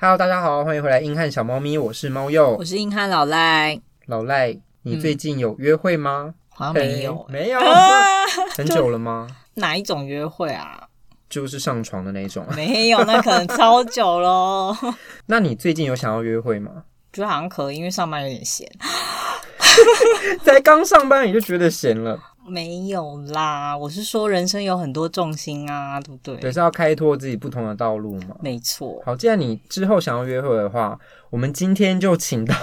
Hello，大家好，欢迎回来硬汉小猫咪，我是猫鼬，我是硬汉老赖。老赖，你最近有约会吗？嗯、好像没有，没有，很久了吗？哪一种约会啊？就是上床的那种。没有，那可能超久了。那你最近有想要约会吗？觉得好像可以，因为上班有点闲。才刚上班你就觉得闲了？没有啦，我是说人生有很多重心啊，对不对？对，是要开拓自己不同的道路嘛。没错。好，既然你之后想要约会的话，我们今天就请到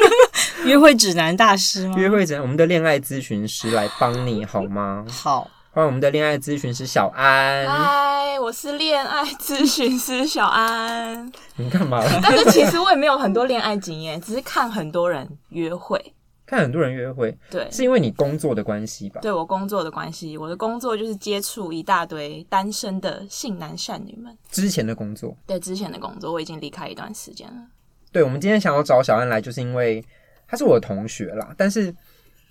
约会指南大师吗？约会指南，我们的恋爱咨询师来帮你好吗？好，欢迎我们的恋爱咨询师小安。嗨，我是恋爱咨询师小安。你干嘛？但是其实我也没有很多恋爱经验，只是看很多人约会。看很多人约会，对，是因为你工作的关系吧？对，我工作的关系，我的工作就是接触一大堆单身的性男善女们。之前的工作，对，之前的工作我已经离开一段时间了。对，我们今天想要找小安来，就是因为他是我的同学啦。但是，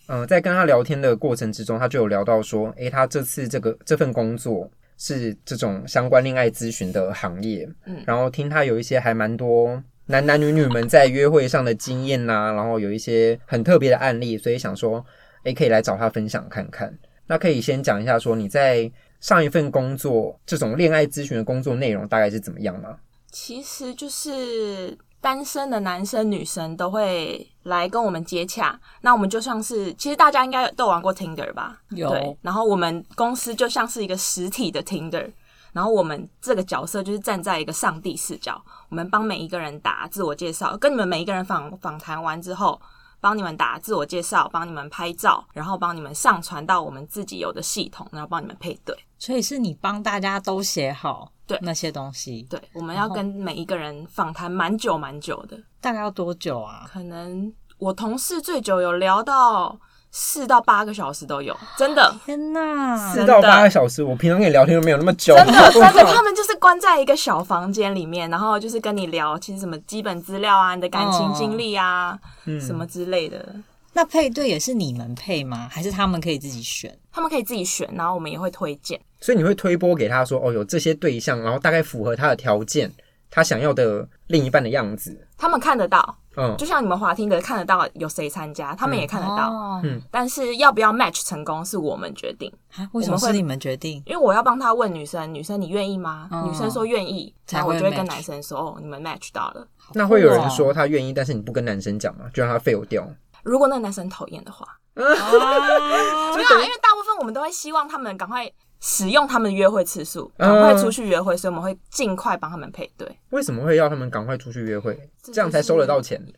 嗯、呃，在跟他聊天的过程之中，他就有聊到说，诶，他这次这个这份工作是这种相关恋爱咨询的行业，嗯，然后听他有一些还蛮多。男男女女们在约会上的经验呐、啊，然后有一些很特别的案例，所以想说，诶，可以来找他分享看看。那可以先讲一下，说你在上一份工作这种恋爱咨询的工作内容大概是怎么样吗？其实就是单身的男生女生都会来跟我们接洽，那我们就像是，其实大家应该都有玩过 Tinder 吧？有。对，然后我们公司就像是一个实体的 Tinder。然后我们这个角色就是站在一个上帝视角，我们帮每一个人打自我介绍，跟你们每一个人访访谈完之后，帮你们打自我介绍，帮你们拍照，然后帮你们上传到我们自己有的系统，然后帮你们配对。所以是你帮大家都写好对那些东西。对，我们要跟每一个人访谈蛮久蛮久的。大概要多久啊？可能我同事最久有聊到。四到八个小时都有，真的！天哪，四到八个小时，我平常跟你聊天都没有那么久。真的，真的，他们就是关在一个小房间里面，然后就是跟你聊，其实什么基本资料啊，你的感情经历啊，哦、什么之类的。那配对也是你们配吗？还是他们可以自己选？他们可以自己选，然后我们也会推荐。所以你会推播给他说，哦，有这些对象，然后大概符合他的条件，他想要的另一半的样子，他们看得到。嗯，就像你们滑听的看得到有谁参加，他们也看得到。嗯，但是要不要 match 成功是我们决定。为什么是你们决定？因为我要帮他问女生，女生你愿意吗？女生说愿意，然后我就会跟男生说，哦，你们 match 到了。那会有人说他愿意，但是你不跟男生讲吗？就让他 fail 掉。如果那个男生讨厌的话，没有，因为大部分我们都会希望他们赶快。使用他们的约会次数，赶快出去约会，所以我们会尽快帮他们配对。为什么会要他们赶快出去约会？这样才收得到钱。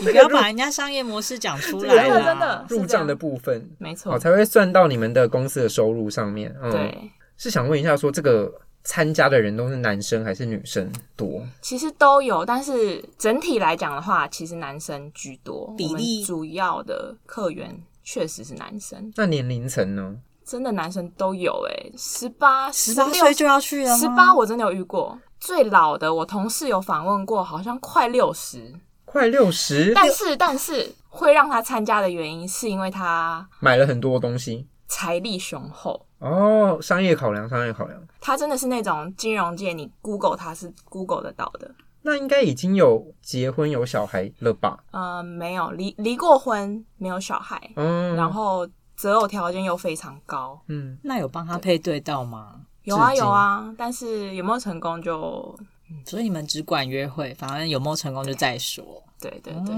你不要把人家商业模式讲出来，了真的入账的部分没错，好才会算到你们的公司的收入上面。对，是想问一下，说这个参加的人都是男生还是女生多？其实都有，但是整体来讲的话，其实男生居多，比例主要的客源确实是男生。那年龄层呢？真的男生都有哎、欸，十八、十八岁就要去了。十八我真的有遇过，最老的我同事有访问过，好像快六十，快六十。但是但是会让他参加的原因，是因为他买了很多东西，财力雄厚哦，商业考量，商业考量。他真的是那种金融界，你 Google 他是 Google 得到的。那应该已经有结婚有小孩了吧？呃，没有离离过婚，没有小孩。嗯，然后。择偶条件又非常高，嗯，那有帮他配对到吗？有啊有啊，但是有没有成功就，所以你们只管约会，反正有没有成功就再说。对对对，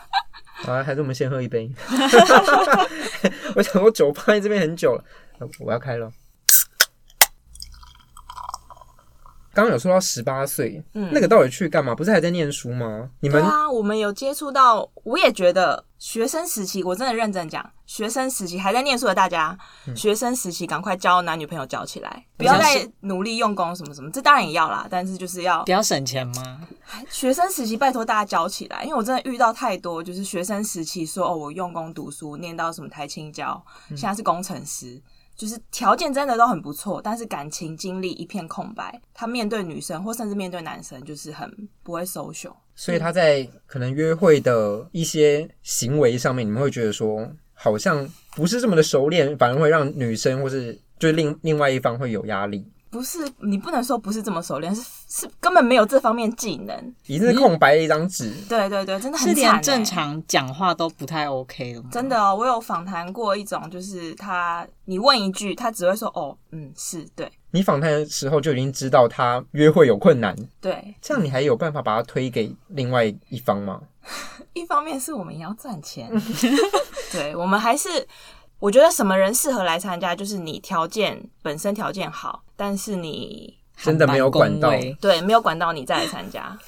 好啊，还是我们先喝一杯。我想我酒放在这边很久了，我要开了。刚刚有说到十八岁，嗯，那个到底去干嘛？不是还在念书吗？你们啊，我们有接触到，我也觉得学生时期，我真的认真讲，学生时期还在念书的大家，嗯、学生时期赶快交男女朋友交起来，不要再努力用功什么什么，这当然也要啦，但是就是要比较省钱吗？学生时期拜托大家交起来，因为我真的遇到太多，就是学生时期说哦，我用功读书，念到什么台青交，现在是工程师。就是条件真的都很不错，但是感情经历一片空白。他面对女生或甚至面对男生，就是很不会 social。所以他在可能约会的一些行为上面，你们会觉得说好像不是这么的熟练，反而会让女生或是就另另外一方会有压力。不是你不能说不是这么熟练，是是根本没有这方面技能，已经是空白的一张纸。对对对，真的很惨、欸、是连正常讲话都不太 OK 了？真的哦，我有访谈过一种，就是他你问一句，他只会说哦，嗯，是对。你访谈的时候就已经知道他约会有困难，对，这样你还有办法把他推给另外一方吗？一方面是我们也要赚钱，对，我们还是。我觉得什么人适合来参加，就是你条件本身条件好，但是你真的没有管道，对，没有管道你再来参加。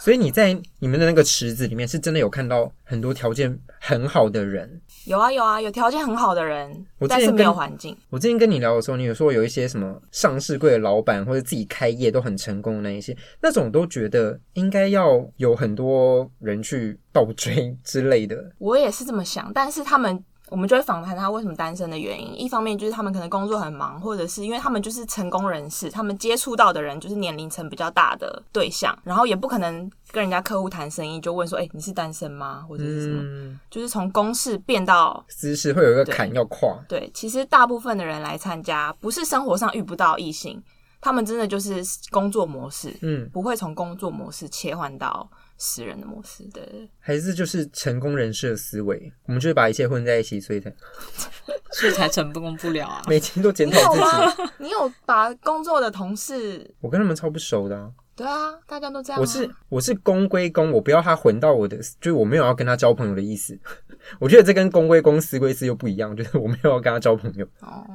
所以你在你们的那个池子里面，是真的有看到很多条件很好的人。有啊有啊，有条件很好的人，但是没有环境。我之前跟你聊的时候，你有说有一些什么上市柜的老板或者自己开业都很成功的那一些，那种都觉得应该要有很多人去倒追之类的。我也是这么想，但是他们。我们就会访谈他为什么单身的原因。一方面就是他们可能工作很忙，或者是因为他们就是成功人士，他们接触到的人就是年龄层比较大的对象，然后也不可能跟人家客户谈生意就问说：“哎、欸，你是单身吗？”或者是什么，嗯、就是从公事变到私事会有一个坎要跨。对，其实大部分的人来参加，不是生活上遇不到异性，他们真的就是工作模式，嗯，不会从工作模式切换到。私人的模式对，还是就是成功人士的思维，我们就是把一切混在一起，所以才 所以才成功不了啊！每天都检讨自己。你有把工作的同事，我跟他们超不熟的啊。对啊，大家都这样。我是我是公归公，我不要他混到我的，就是我没有要跟他交朋友的意思。我觉得这跟公归公，私归私又不一样，就是我没有要跟他交朋友。哦，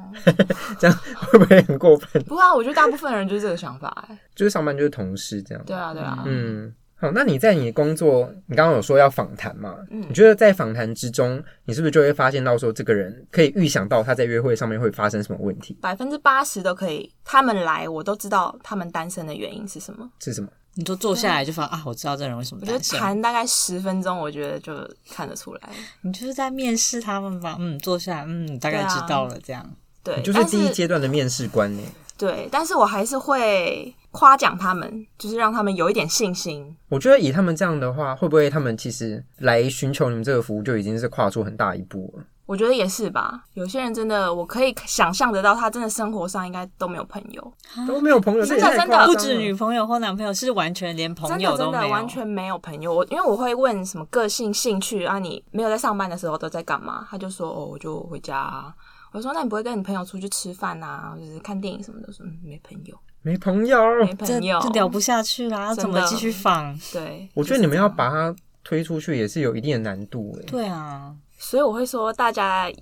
这样会不会很过分？不啊，我觉得大部分人就是这个想法，哎，就是上班就是同事这样。对啊，对啊，嗯。好，那你在你工作，你刚刚有说要访谈嘛？嗯，你觉得在访谈之中，你是不是就会发现到说，这个人可以预想到他在约会上面会发生什么问题？百分之八十都可以，他们来我都知道他们单身的原因是什么？是什么？你就坐下来就发现啊，我知道这人为什么单身。我觉得谈大概十分钟，我觉得就看得出来。你就是在面试他们吧？嗯，坐下来，嗯，大概知道了这样。对，你就是第一阶段的面试官呢。对，但是我还是会夸奖他们，就是让他们有一点信心。我觉得以他们这样的话，会不会他们其实来寻求你们这个服务就已经是跨出很大一步了？我觉得也是吧。有些人真的，我可以想象得到，他真的生活上应该都没有朋友，都没有朋友，真的真的不止女朋友或男朋友，是完全连朋友都没有，真的真的完全没有朋友。我因为我会问什么个性、兴趣啊，你没有在上班的时候都在干嘛？他就说哦，我就回家啊。我说：“那你不会跟你朋友出去吃饭啊，就是看电影什么的？”说：“没朋友，没朋友，没朋友，就聊不下去啦。怎么继续放？对，我觉得你们要把它推出去也是有一定的难度诶。对啊，所以我会说，大家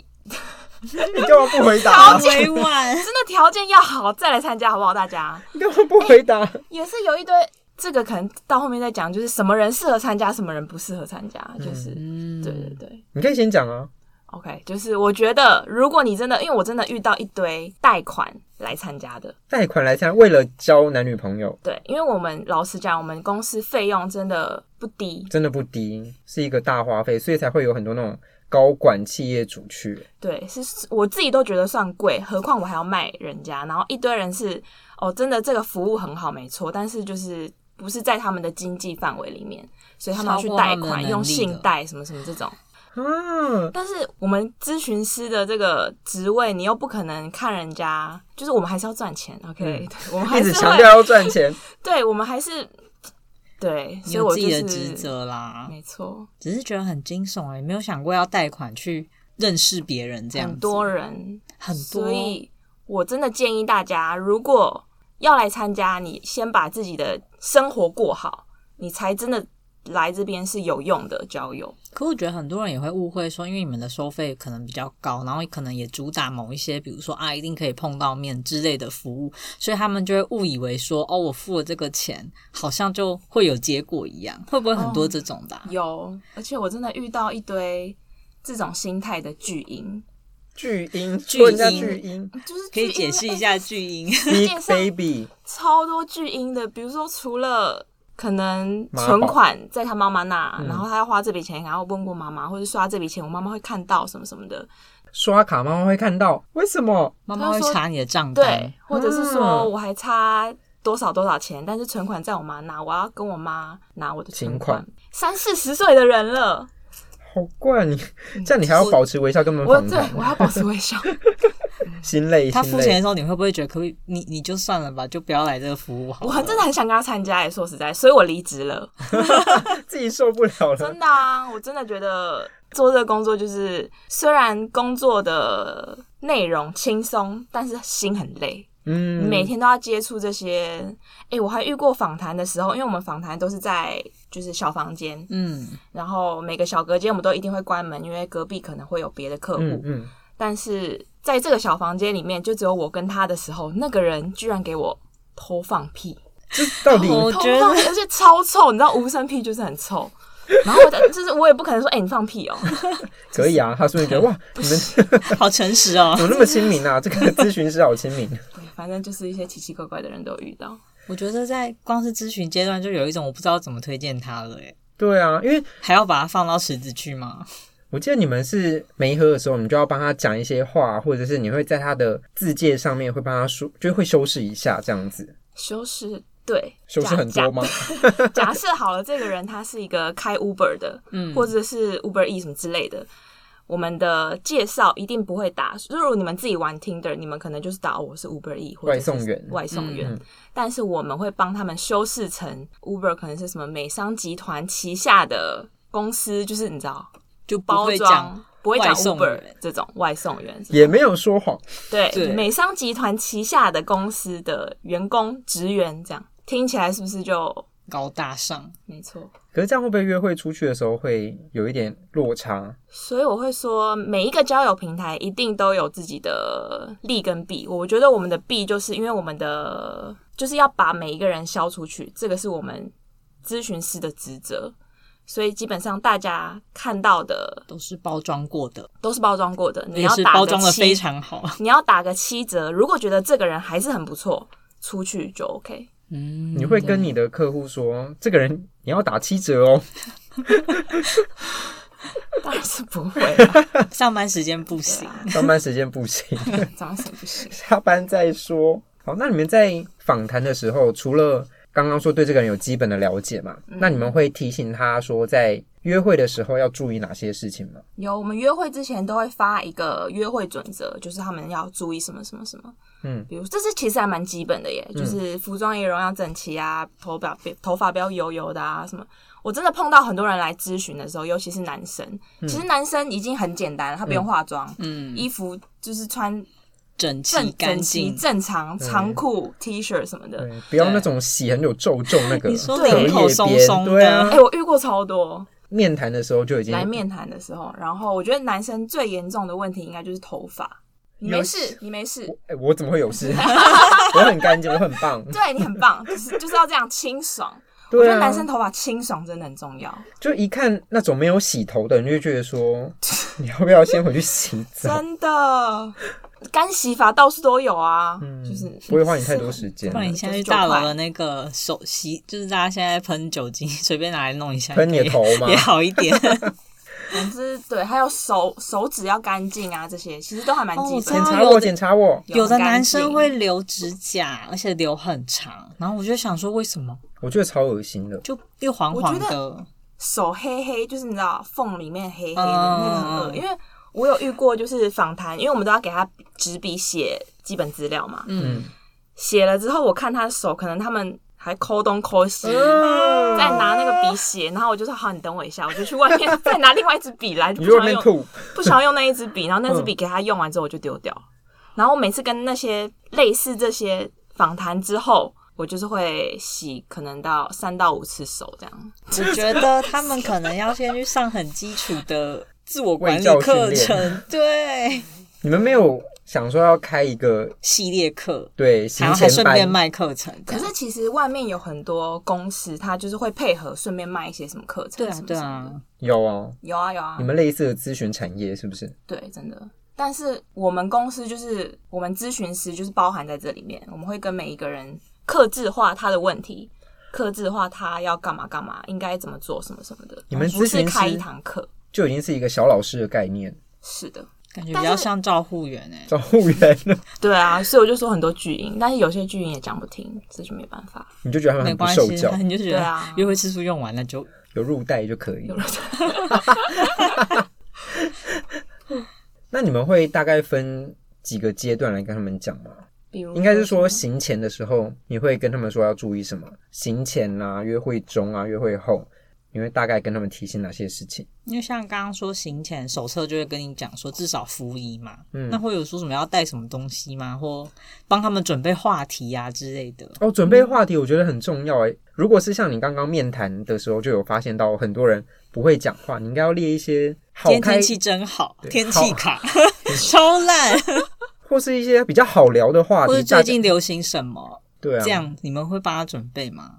你干嘛不回答？条件 真的条件要好再来参加，好不好？大家你干嘛不回答？也是有一堆这个可能到后面再讲，就是什么人适合参加，什么人不适合参加，就是对对对，你可以先讲啊。” OK，就是我觉得，如果你真的，因为我真的遇到一堆贷款来参加的，贷款来参加，为了交男女朋友。对，因为我们老实讲，我们公司费用真的不低，真的不低，是一个大花费，所以才会有很多那种高管企业主去。对，是我自己都觉得算贵，何况我还要卖人家，然后一堆人是哦，真的这个服务很好，没错，但是就是不是在他们的经济范围里面，所以他们要去贷款，用信贷什么什么这种。嗯，但是我们咨询师的这个职位，你又不可能看人家，就是我们还是要赚钱，OK？、嗯、我们还是强调要赚钱，对，我们还是对，所以我、就是、自己的职责啦，没错。只是觉得很惊悚哎、欸，没有想过要贷款去认识别人这样子，很多人很多，所以我真的建议大家，如果要来参加，你先把自己的生活过好，你才真的。来这边是有用的交友，可我觉得很多人也会误会说，因为你们的收费可能比较高，然后可能也主打某一些，比如说啊，一定可以碰到面之类的服务，所以他们就会误以为说，哦，我付了这个钱，好像就会有结果一样，会不会很多这种的啊？哦，有，而且我真的遇到一堆这种心态的巨婴，巨婴，巨婴，巨婴，就是可以解释一下巨婴，baby，超多巨婴的，比如说除了。可能存款在他妈妈那，然后他要花这笔钱，然后问过妈妈，或者刷这笔钱，我妈妈会看到什么什么的。刷卡妈妈会看到，为什么？妈妈会查你的账单，对，或者是说我还差多少多少钱，但是存款在我妈那，我要跟我妈拿我的存款。三四十岁的人了，好怪你，这样你还要保持微笑跟我们访谈？我对我要保持微笑。心累。他付钱的时候，你会不会觉得可以？你你就算了吧，就不要来这个服务好。我很真的很想跟他参加，说实在，所以我离职了，自己受不了了。真的啊，我真的觉得做这个工作就是，虽然工作的内容轻松，但是心很累。嗯，每天都要接触这些。哎、欸，我还遇过访谈的时候，因为我们访谈都是在就是小房间，嗯，然后每个小隔间我们都一定会关门，因为隔壁可能会有别的客户。嗯，嗯，但是在这个小房间里面，就只有我跟他的时候，那个人居然给我偷放屁，这到底偷放屁，而且超臭，你知道无声屁就是很臭。然后我就是我也不可能说，哎、欸，你放屁哦。可以啊，他是 不是觉得哇，你们 好诚实哦，怎么那么亲民啊？这个咨询师好亲民。对，反正就是一些奇奇怪怪的人都有遇到。我觉得在光是咨询阶段就有一种我不知道怎么推荐他了，哎。对啊，因为还要把它放到池子去吗？我记得你们是没喝的时候，你就要帮他讲一些话，或者是你会在他的字介上面会帮他说，就会修饰一下这样子。修饰。对，修饰很多吗？假 设好了，这个人他是一个开 Uber 的，嗯，或者是 Uber E 什么之类的，我们的介绍一定不会打。如果你们自己玩 Tinder，你们可能就是打我是 Uber E 或者外送员，外送员。但是我们会帮他们修饰成 Uber 可能是什么美商集团旗下的公司，就是你知道，就包装不会讲 Uber 这种外送员，也没有说谎。对，对美商集团旗下的公司的员工职员这样。听起来是不是就高大上？没错。可是这样会不会约会出去的时候会有一点落差？所以我会说，每一个交友平台一定都有自己的利跟弊。我觉得我们的弊就是因为我们的就是要把每一个人消出去，这个是我们咨询师的职责。所以基本上大家看到的都是包装过的，都是包装过的。你要打包装的非常好，你要打个七折。如果觉得这个人还是很不错，出去就 OK。嗯，你会跟你的客户说，这个人你要打七折哦？当然是不会，上班时间不行，上班时间不行，早上不行，下班再说。好，那你们在访谈的时候，除了刚刚说对这个人有基本的了解嘛？嗯、那你们会提醒他说，在约会的时候要注意哪些事情吗？有，我们约会之前都会发一个约会准则，就是他们要注意什么什么什么。嗯，比如这是其实还蛮基本的耶，就是服装仪容要整齐啊，头发别头发不要油油的啊，什么。我真的碰到很多人来咨询的时候，尤其是男生，其实男生已经很简单了，他不用化妆，嗯，衣服就是穿整齐、干净、正常长裤、T 恤什么的，不要那种洗很有皱皱那个，你说领口松松的，哎，我遇过超多。面谈的时候就已经来面谈的时候，然后我觉得男生最严重的问题应该就是头发。你没事，你没事。哎，我怎么会有事？我很干净，我很棒。对，你很棒，就是就是要这样清爽。我觉得男生头发清爽真的很重要。就一看那种没有洗头的人，就会觉得说，你要不要先回去洗澡？真的，干洗法到处都有啊，就是不会花你太多时间。不然你现在去大楼的那个手洗，就是大家现在喷酒精，随便拿来弄一下，喷你的头嘛，也好一点。总之，对，还有手手指要干净啊，这些其实都还蛮基本。检查我，检查我。有的男生会留指甲，而且留很长，然后我就想说，为什么？我觉得超恶心的，就又黄黄的，手黑黑，就是你知道缝里面黑黑的那个很恶。因为我有遇过，就是访谈，因为我们都要给他纸笔写基本资料嘛，嗯，写了之后，我看他的手，可能他们。还抠东抠西，再拿那个笔写，然后我就说好，你等我一下，我就去外面再拿另外一支笔来，不想要用，不想要用那一支笔，然后那支笔给他用完之后我就丢掉。然后我每次跟那些类似这些访谈之后，我就是会洗，可能到三到五次手这样。我觉得他们可能要先去上很基础的自我管理课程。对，你们没有。想说要开一个系列课，对，然后还顺便卖课程。可是其实外面有很多公司，他就是会配合顺便卖一些什么课程。对啊，对啊，有啊，有啊，有啊。你们类似的咨询产业是不是？对，真的。但是我们公司就是我们咨询师就是包含在这里面，我们会跟每一个人克制化他的问题，克制化他要干嘛干嘛，应该怎么做什么什么的。你们不是开一堂课，就已经是一个小老师的概念。是的。感觉比较像照护员哎，照护员。对啊，所以我就说很多巨婴，但是有些巨婴也讲不听，这就没办法。你就觉得他们很不受教，你就觉得啊，约会次数用完了就有入袋就可以。那你们会大概分几个阶段来跟他们讲吗？比如应该是说行前的时候，你会跟他们说要注意什么？行前啊，约会中啊，约会后。你会大概跟他们提醒哪些事情？因为像刚刚说行前手册就会跟你讲说至少服仪嘛，嗯，那会有说什么要带什么东西吗？或帮他们准备话题啊之类的？哦，准备话题我觉得很重要诶。如果是像你刚刚面谈的时候就有发现到很多人不会讲话，你应该要列一些好开天气真好，天气卡 超烂，或是一些比较好聊的话题，或是最近流行什么？对啊，这样你们会帮他准备吗？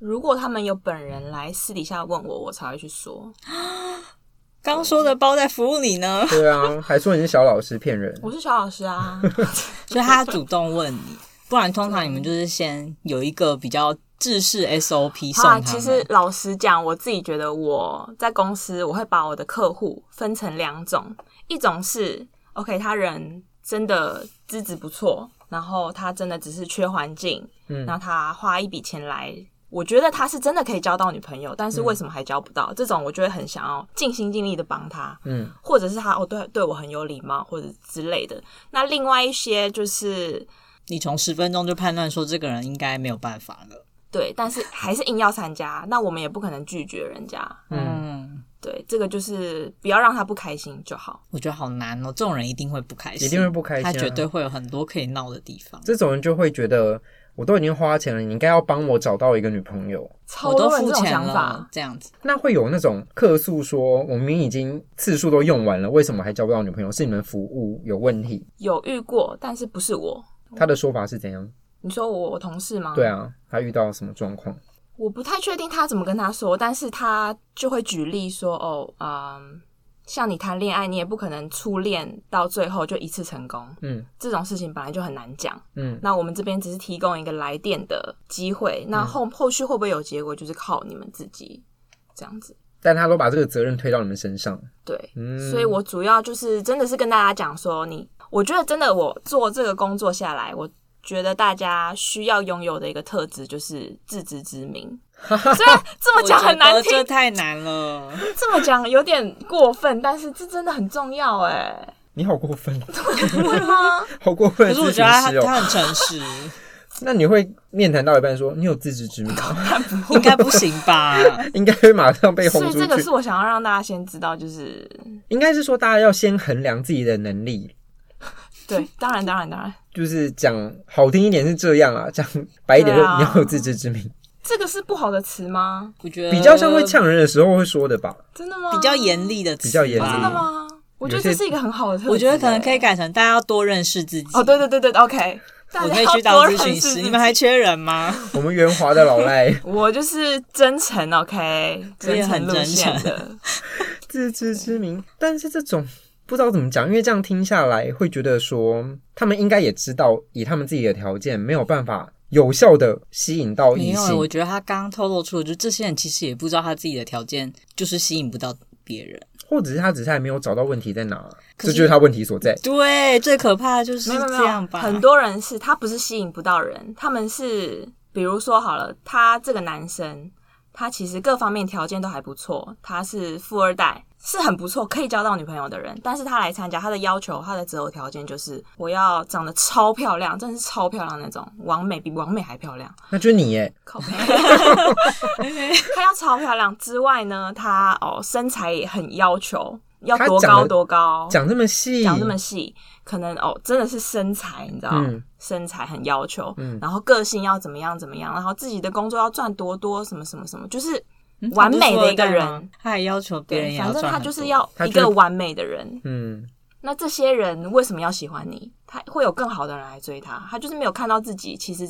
如果他们有本人来私底下问我，我才会去说。刚说的包在服务里呢？对啊，还说你是小老师骗人。我是小老师啊，所以他主动问你，不然通常你们就是先有一个比较制式 SOP 送他。其实老实讲，我自己觉得我在公司我会把我的客户分成两种，一种是 OK，他人真的资质不错，然后他真的只是缺环境，嗯，然后他花一笔钱来。我觉得他是真的可以交到女朋友，但是为什么还交不到？嗯、这种我就会很想要尽心尽力的帮他，嗯，或者是他哦对对我很有礼貌或者之类的。那另外一些就是你从十分钟就判断说这个人应该没有办法了，对，但是还是硬要参加，那我们也不可能拒绝人家，嗯，对，这个就是不要让他不开心就好。我觉得好难哦，这种人一定会不开心，一定会不开心，啊，他绝对会有很多可以闹的地方。这种人就会觉得。我都已经花钱了，你应该要帮我找到一个女朋友。我都付钱了，这样子。那会有那种客诉说，我明明已经次数都用完了，为什么还交不到女朋友？是你们服务有问题？有遇过，但是不是我。他的说法是怎样？你说我我同事吗？对啊，他遇到什么状况？我不太确定他怎么跟他说，但是他就会举例说，哦，嗯。像你谈恋爱，你也不可能初恋到最后就一次成功。嗯，这种事情本来就很难讲。嗯，那我们这边只是提供一个来电的机会，那后后续会不会有结果，就是靠你们自己这样子。但他都把这个责任推到你们身上。对，嗯，所以我主要就是真的是跟大家讲说，你我觉得真的我做这个工作下来，我觉得大家需要拥有的一个特质就是自知之明。虽然这么讲很难听，这太难了。这么讲有点过分，但是这真的很重要哎。你好过分，会吗？好过分。可是我觉得他他很诚实。那你会面谈到一半说你有自知之明吗？应该不行吧？应该会马上被轰出去。所以这个是我想要让大家先知道，就是应该是说大家要先衡量自己的能力。对，当然当然当然，就是讲好听一点是这样啊，讲白一点就你要有自知之明。这个是不好的词吗？我觉得比较像会呛人的时候会说的吧。真的吗？比较严厉的词，比较严厉。真的吗？我觉得这是一个很好的特质。我觉得可能可以改成大家要多认识自己。哦，对对对对，OK。我可以去当咨询师，你们还缺人吗？我们圆滑的老赖，我就是真诚，OK，真诚很真诚的，自知之明。但是这种不知道怎么讲，因为这样听下来会觉得说，他们应该也知道，以他们自己的条件没有办法。有效的吸引到异性。我觉得他刚刚透露出的，就这些人其实也不知道他自己的条件就是吸引不到别人，或者是他只是还没有找到问题在哪，这就是他问题所在。对，最可怕的就是这样吧。很多人是他不是吸引不到人，他们是比如说好了，他这个男生，他其实各方面条件都还不错，他是富二代。是很不错，可以交到女朋友的人，但是他来参加，他的要求，他的择偶条件就是我要长得超漂亮，真的是超漂亮那种，完美比完美还漂亮。那就是你耶，靠。他要超漂亮之外呢，他哦身材也很要求，要多高多高，讲这么细，讲这么细，可能哦真的是身材，你知道，嗯、身材很要求，嗯、然后个性要怎么样怎么样，然后自己的工作要赚多多，什么什么什么，就是。完美的一个人，他还要求别人，反正他就是要一个完美的人。嗯，那这些人为什么要喜欢你？他会有更好的人来追他，他就是没有看到自己其实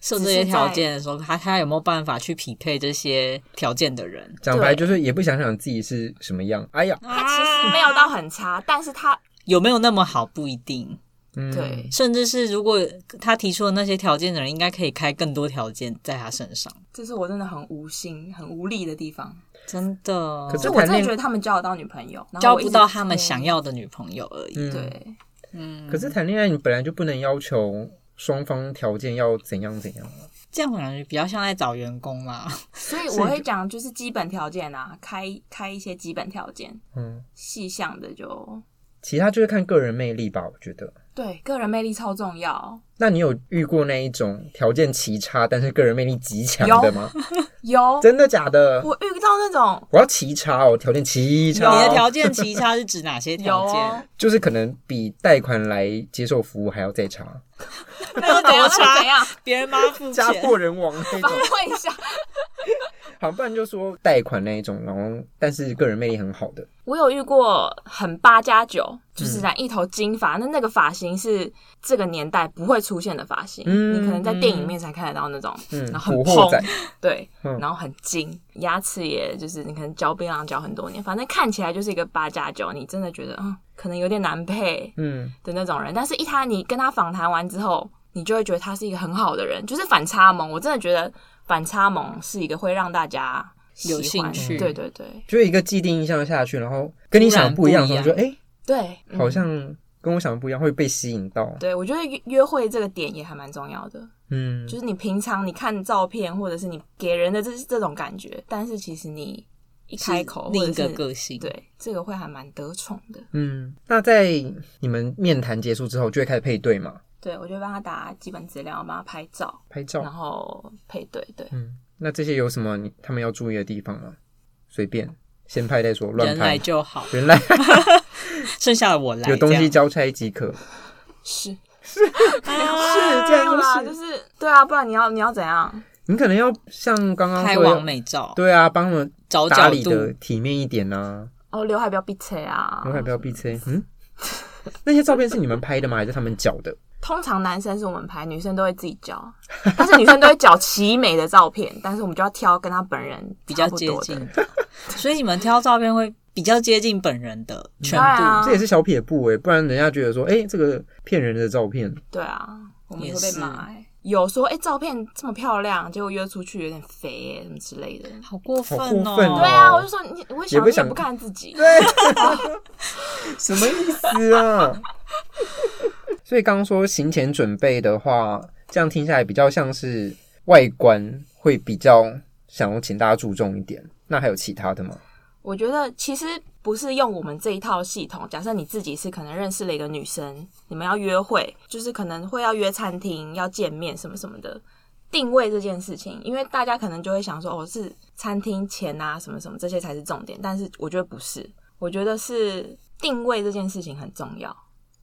设这些条件的时候，他他有没有办法去匹配这些条件的人？讲白就是也不想想自己是什么样。哎呀，他其实没有到很差，但是他 有没有那么好不一定。嗯，对，甚至是如果他提出的那些条件的人，应该可以开更多条件在他身上。这是我真的很无心、很无力的地方，真的。可是我真的觉得他们交得到女朋友，交不到他们想要的女朋友而已。嗯、对，嗯。可是谈恋爱，你本来就不能要求双方条件要怎样怎样。这样感觉比较像在找员工嘛。所以我会讲，就是基本条件啊，开开一些基本条件。嗯，细项的就。其他就是看个人魅力吧，我觉得。对，个人魅力超重要。那你有遇过那一种条件奇差，但是个人魅力极强的吗？有，真的假的？我遇到那种，我要奇差哦，条件奇差。你的条件奇差是指哪些条件？哦、就是可能比贷款来接受服务还要再差。那又怎样？怎样？别人帮他付钱，家破人亡那种。问一下。好，不然就说贷款那一种，然后但是个人魅力很好的。我有遇过很八加九，就是染一头金发，那、嗯、那个发型是这个年代不会出现的发型，嗯、你可能在电影里面才看得到那种，嗯、然后很蓬，对，嗯、然后很金，牙齿也就是你可能嚼槟榔嚼很多年，反正看起来就是一个八加九，你真的觉得嗯，可能有点难配，嗯。的那种人，嗯、但是一他你跟他访谈完之后，你就会觉得他是一个很好的人，就是反差萌，我真的觉得。反差萌是一个会让大家有兴趣，对对对，就一个既定印象下去，然后跟你想的不一样，然后就哎，对，好像跟我想的不一样，会被吸引到。对，我觉得约约会这个点也还蛮重要的，嗯，就是你平常你看照片或者是你给人的这这种感觉，但是其实你一开口另一个个性，对，这个会还蛮得宠的。嗯，那在你们面谈结束之后，就会开始配对吗？对，我就帮他打基本资料，帮他拍照，拍照，然后配对。对，嗯，那这些有什么你他们要注意的地方吗？随便，先拍再说，乱拍人来就好，人来，剩下的我来，有东西交差即可。是 是是，这样啦，就是对啊，不然你要你要怎样？你可能要像刚刚拍完美照，对啊，帮他们找打理的体面一点呐。哦，刘海不要闭车啊，刘海不要闭车。嗯，那些照片是你们拍的吗？还是他们缴的？通常男生是我们拍，女生都会自己交，但是女生都会交奇美的照片，但是我们就要挑跟她本人比较接近，所以你们挑照片会比较接近本人的全部，啊、这也是小撇步哎，不然人家觉得说，哎、欸，这个骗人的照片。对啊，我们会被骂哎，有说哎、欸，照片这么漂亮，结果约出去有点肥哎，什么之类的，好过分哦。分哦对啊，我就说你，我想你也不看自己，对，什么意思啊？所以刚刚说行前准备的话，这样听下来比较像是外观会比较想要请大家注重一点。那还有其他的吗？我觉得其实不是用我们这一套系统。假设你自己是可能认识了一个女生，你们要约会，就是可能会要约餐厅、要见面什么什么的。定位这件事情，因为大家可能就会想说，哦，是餐厅钱啊，什么什么这些才是重点。但是我觉得不是，我觉得是定位这件事情很重要。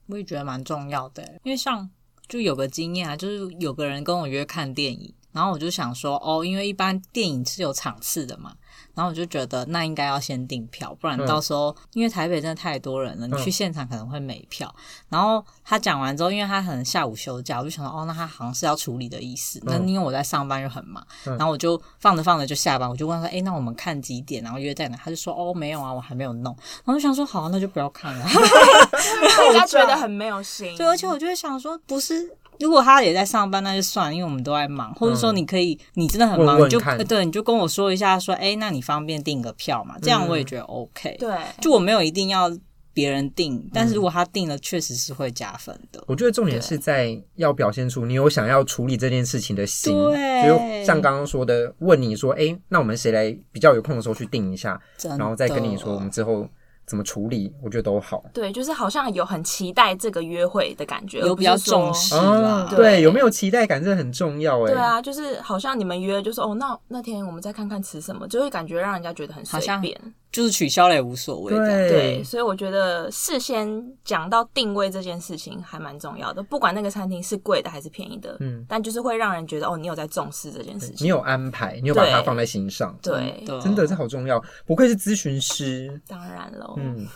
我也觉得蛮重要的，因为像就有个经验啊，就是有个人跟我约看电影，然后我就想说，哦，因为一般电影是有场次的嘛。然后我就觉得那应该要先订票，不然到时候、嗯、因为台北真的太多人了，你去现场可能会没票。嗯、然后他讲完之后，因为他可能下午休假，我就想说哦，那他好像是要处理的意思。那、嗯、因为我在上班又很忙，嗯、然后我就放着放着就下班，我就问他说，哎，那我们看几点？然后约在哪？他就说哦，没有啊，我还没有弄。然后我就想说好，那就不要看了。大家觉得很没有心。对，而且我就会想说，不是。如果他也在上班，那就算了，因为我们都在忙。或者说，你可以，嗯、你真的很忙，问问你就对，你就跟我说一下，说，哎、欸，那你方便订个票嘛？这样我也觉得 OK。对，就我没有一定要别人订，但是如果他订了，确实是会加分的。我觉得重点是在要表现出你有想要处理这件事情的心。对，就像刚刚说的，问你说，哎、欸，那我们谁来比较有空的时候去订一下，然后再跟你说，我们之后。怎么处理，我觉得都好。对，就是好像有很期待这个约会的感觉，有比较重视啊。对，有没有期待感，这很重要哎。对啊，就是好像你们约，就是哦，那那天我们再看看吃什么，就会感觉让人家觉得很随便。就是取消了也无所谓。对，对，所以我觉得事先讲到定位这件事情还蛮重要的，不管那个餐厅是贵的还是便宜的，嗯，但就是会让人觉得哦，你有在重视这件事情，你有安排，你有把它放在心上，对，对，真的是好重要，不愧是咨询师，当然喽，嗯，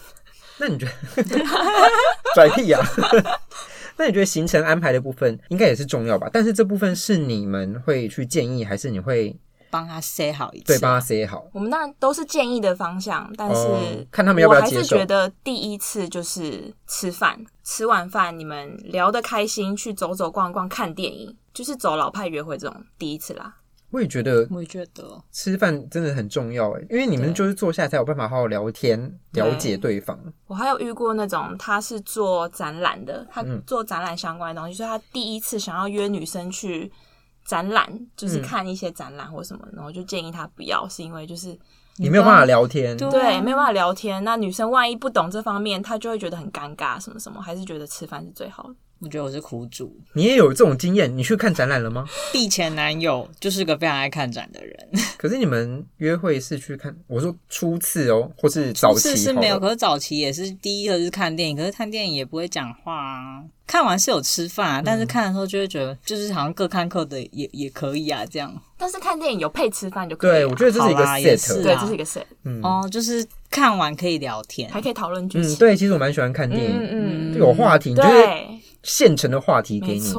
那你觉得？拽屁呀？那你觉得行程安排的部分应该也是重要吧？但是这部分是你们会去建议，还是你会？帮他塞好一次，对，帮他塞好。我们当然都是建议的方向，但是、嗯、看他们要不要接受。我还是觉得第一次就是吃饭，吃完饭你们聊得开心，去走走逛逛，看电影，就是走老派约会这种第一次啦。我也觉得，我也觉得吃饭真的很重要哎，因为你们就是坐下来才有办法好好聊天，对了解对方。我还有遇过那种他是做展览的，他做展览相关的东西，嗯、所以他第一次想要约女生去。展览就是看一些展览或什么，嗯、然后就建议他不要，是因为就是你没有办法聊天，对，没有办法聊天。那女生万一不懂这方面，她就会觉得很尴尬，什么什么，还是觉得吃饭是最好的。我觉得我是苦主，你也有这种经验？你去看展览了吗？毕前男友就是个非常爱看展的人。可是你们约会是去看？我说初次哦，或是早期是没有，可是早期也是第一个是看电影，可是看电影也不会讲话啊。看完是有吃饭啊，但是看的时候就会觉得，就是好像各看各的也也可以啊，这样。但是看电影有配吃饭就可以。对，我觉得这是一个 set，是对，这是一个 set，嗯哦，就是看完可以聊天，还可以讨论剧嗯，情。对，其实我蛮喜欢看电影，嗯嗯有话题，就是对，现成的话题给你。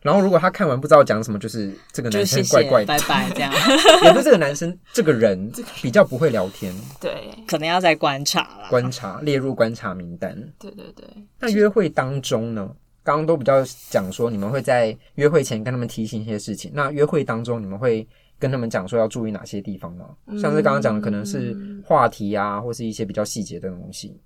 然后如果他看完不知道讲什么，就是这个男生怪怪的，拜拜，这样 也不是这个男生这个人比较不会聊天，对，可能要再观察啦。观察列入观察名单。对对对。那约会当中呢？刚刚都比较讲说，你们会在约会前跟他们提醒一些事情。那约会当中，你们会跟他们讲说要注意哪些地方吗？像是刚刚讲的，可能是话题啊，或是一些比较细节的东西。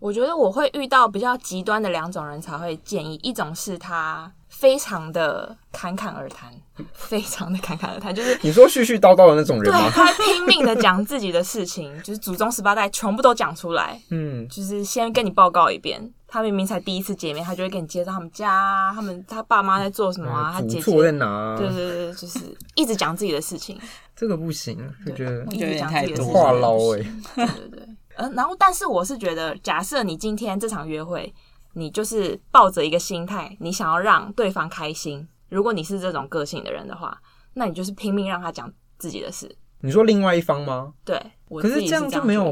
我觉得我会遇到比较极端的两种人才会建议，一种是他非常的侃侃而谈，非常的侃侃而谈，就是你说絮絮叨叨的那种人对，吗？他拼命的讲自己的事情，就是祖宗十八代全部都讲出来，嗯，就是先跟你报告一遍。他明明才第一次见面，他就会给你介绍他们家，他们他爸妈在做什么啊，他姐姐错在姐，哪啊？对对对，就是一直讲自己的事情，这个不行，就觉得我觉得有点太多话唠哎。对对对，呃，然后但是我是觉得，假设你今天这场约会，你就是抱着一个心态，你想要让对方开心。如果你是这种个性的人的话，那你就是拼命让他讲自己的事。你说另外一方吗？对，我可是这样就没有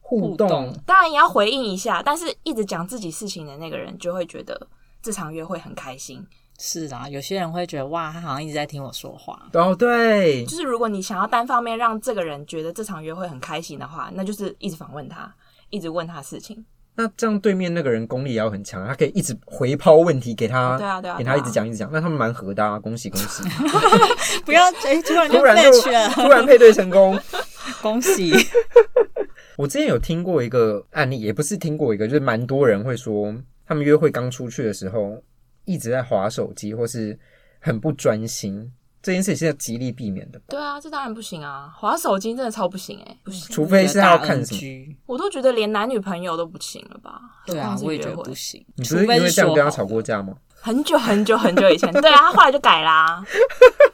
互动，互动当然也要回应一下，但是一直讲自己事情的那个人就会觉得这场约会很开心。是啊，有些人会觉得哇，他好像一直在听我说话。哦，对，就是如果你想要单方面让这个人觉得这场约会很开心的话，那就是一直访问他，一直问他事情。那这样对面那个人功力也要很强，他可以一直回抛问题给他，对啊对啊给他一直讲一直讲，那他们蛮合的啊，恭喜恭喜，不要哎，突然就 突然就 match 了，突然配对成功。恭喜！我之前有听过一个案例，也不是听过一个，就是蛮多人会说，他们约会刚出去的时候一直在划手机，或是很不专心，这件事情是要极力避免的。对啊，这当然不行啊！划手机真的超不行哎、欸，不行，除非是他要看什么。我都觉得连男女朋友都不行了吧？对啊，我也觉得不行。你不是因为这样跟他吵过架？架吗？很久很久很久以前，对啊，他后来就改啦、